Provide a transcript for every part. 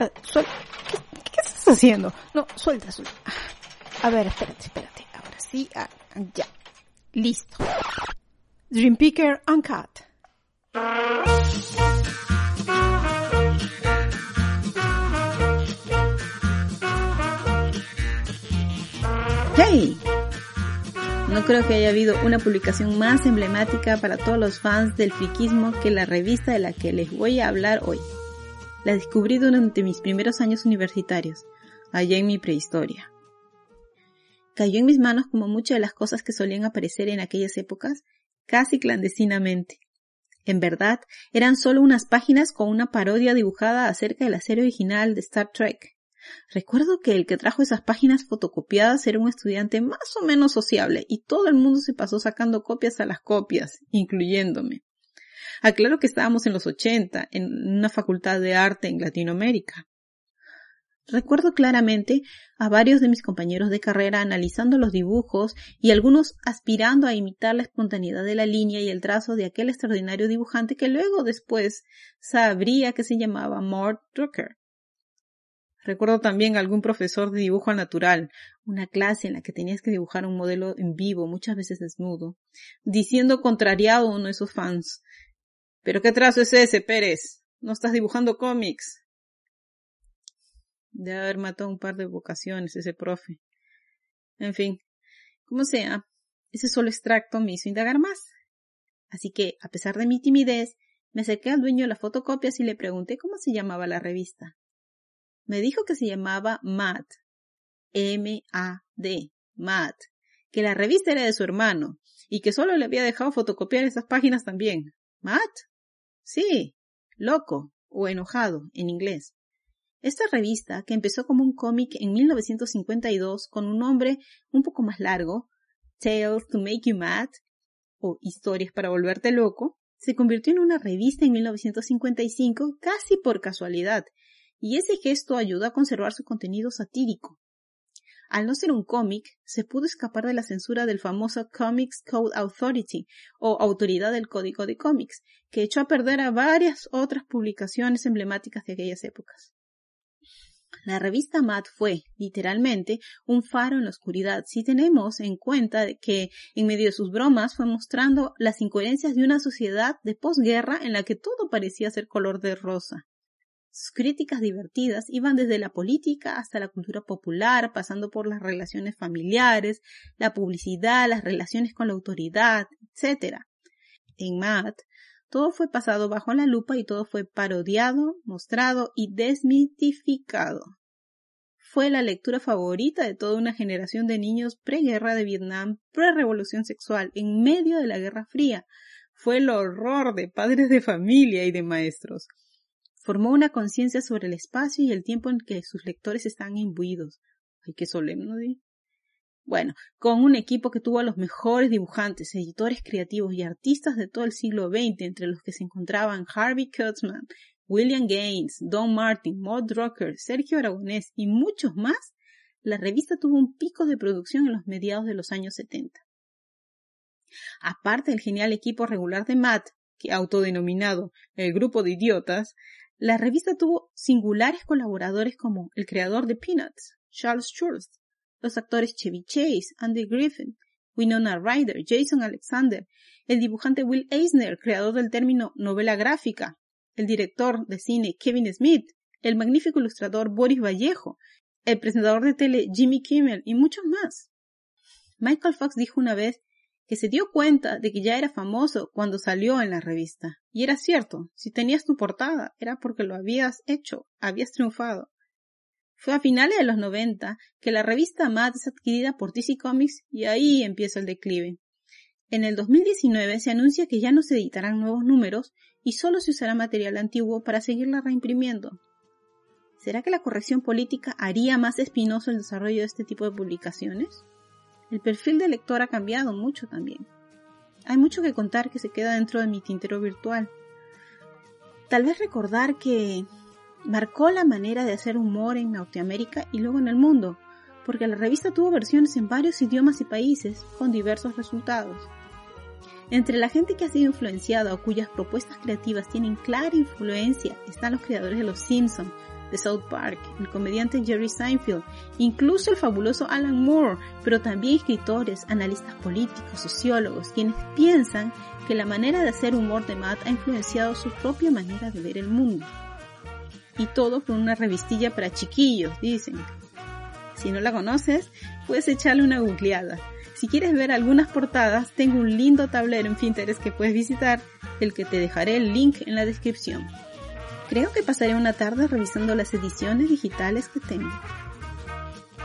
Eh, ¿Qué, estás haciendo? No, suelta, suelta. A ver, espérate, espérate. Ahora sí, ah, ya. Listo. Dream Picker Uncut. ¡Hey! No creo que haya habido una publicación más emblemática para todos los fans del friquismo que la revista de la que les voy a hablar hoy. La descubrí durante mis primeros años universitarios, allá en mi prehistoria. Cayó en mis manos como muchas de las cosas que solían aparecer en aquellas épocas, casi clandestinamente. En verdad, eran solo unas páginas con una parodia dibujada acerca de la serie original de Star Trek. Recuerdo que el que trajo esas páginas fotocopiadas era un estudiante más o menos sociable y todo el mundo se pasó sacando copias a las copias, incluyéndome. Aclaro que estábamos en los 80, en una facultad de arte en Latinoamérica. Recuerdo claramente a varios de mis compañeros de carrera analizando los dibujos y algunos aspirando a imitar la espontaneidad de la línea y el trazo de aquel extraordinario dibujante que luego después sabría que se llamaba Mort Drucker. Recuerdo también algún profesor de dibujo natural, una clase en la que tenías que dibujar un modelo en vivo, muchas veces desnudo, diciendo contrariado a uno de sus fans. ¿Pero qué trazo es ese, Pérez? ¿No estás dibujando cómics? Debe haber matado un par de vocaciones ese profe. En fin, como sea, ese solo extracto me hizo indagar más. Así que, a pesar de mi timidez, me acerqué al dueño de las fotocopias y le pregunté cómo se llamaba la revista. Me dijo que se llamaba Matt. M-A-D. Matt. Que la revista era de su hermano y que solo le había dejado fotocopiar esas páginas también. ¿Matt? Sí. Loco o enojado en inglés. Esta revista, que empezó como un cómic en 1952 con un nombre un poco más largo, Tales to Make You Mad, o Historias para Volverte Loco, se convirtió en una revista en 1955 casi por casualidad y ese gesto ayudó a conservar su contenido satírico. Al no ser un cómic, se pudo escapar de la censura del famoso Comics Code Authority o Autoridad del Código de Cómics, que echó a perder a varias otras publicaciones emblemáticas de aquellas épocas. La revista Mad fue, literalmente, un faro en la oscuridad si tenemos en cuenta que, en medio de sus bromas, fue mostrando las incoherencias de una sociedad de posguerra en la que todo parecía ser color de rosa. Sus críticas divertidas iban desde la política hasta la cultura popular, pasando por las relaciones familiares, la publicidad, las relaciones con la autoridad, etc. En Matt, todo fue pasado bajo la lupa y todo fue parodiado, mostrado y desmitificado. Fue la lectura favorita de toda una generación de niños preguerra de Vietnam, pre-revolución sexual, en medio de la Guerra Fría. Fue el horror de padres de familia y de maestros formó una conciencia sobre el espacio y el tiempo en que sus lectores están imbuidos. Ay, qué solemne, Bueno, con un equipo que tuvo a los mejores dibujantes, editores creativos y artistas de todo el siglo XX, entre los que se encontraban Harvey Kurtzman, William Gaines, Don Martin, Maud Drucker, Sergio Aragonés y muchos más, la revista tuvo un pico de producción en los mediados de los años 70. Aparte del genial equipo regular de Matt, que autodenominado el grupo de idiotas, la revista tuvo singulares colaboradores como el creador de Peanuts, Charles Schulz, los actores Chevy Chase, Andy Griffin, Winona Ryder, Jason Alexander, el dibujante Will Eisner, creador del término novela gráfica, el director de cine Kevin Smith, el magnífico ilustrador Boris Vallejo, el presentador de tele Jimmy Kimmel y muchos más. Michael Fox dijo una vez que se dio cuenta de que ya era famoso cuando salió en la revista. Y era cierto, si tenías tu portada era porque lo habías hecho, habías triunfado. Fue a finales de los 90 que la revista Mad es adquirida por DC Comics y ahí empieza el declive. En el 2019 se anuncia que ya no se editarán nuevos números y solo se usará material antiguo para seguirla reimprimiendo. ¿Será que la corrección política haría más espinoso el desarrollo de este tipo de publicaciones? El perfil del lector ha cambiado mucho también. Hay mucho que contar que se queda dentro de mi tintero virtual. Tal vez recordar que marcó la manera de hacer humor en Norteamérica y luego en el mundo, porque la revista tuvo versiones en varios idiomas y países con diversos resultados. Entre la gente que ha sido influenciada o cuyas propuestas creativas tienen clara influencia están los creadores de Los Simpson, de South Park, el comediante Jerry Seinfeld, incluso el fabuloso Alan Moore, pero también escritores, analistas políticos, sociólogos, quienes piensan que la manera de hacer humor de Matt ha influenciado su propia manera de ver el mundo. Y todo con una revistilla para chiquillos, dicen. Si no la conoces, puedes echarle una googleada. Si quieres ver algunas portadas, tengo un lindo tablero en Pinterest que puedes visitar, el que te dejaré el link en la descripción. Creo que pasaré una tarde revisando las ediciones digitales que tengo.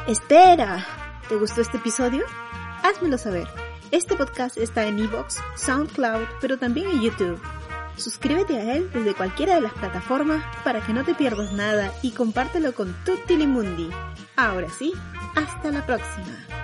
Espera, ¿te gustó este episodio? Házmelo saber. Este podcast está en Evox, SoundCloud, pero también en YouTube. Suscríbete a él desde cualquiera de las plataformas para que no te pierdas nada y compártelo con Tutti Mundi. Ahora sí, hasta la próxima.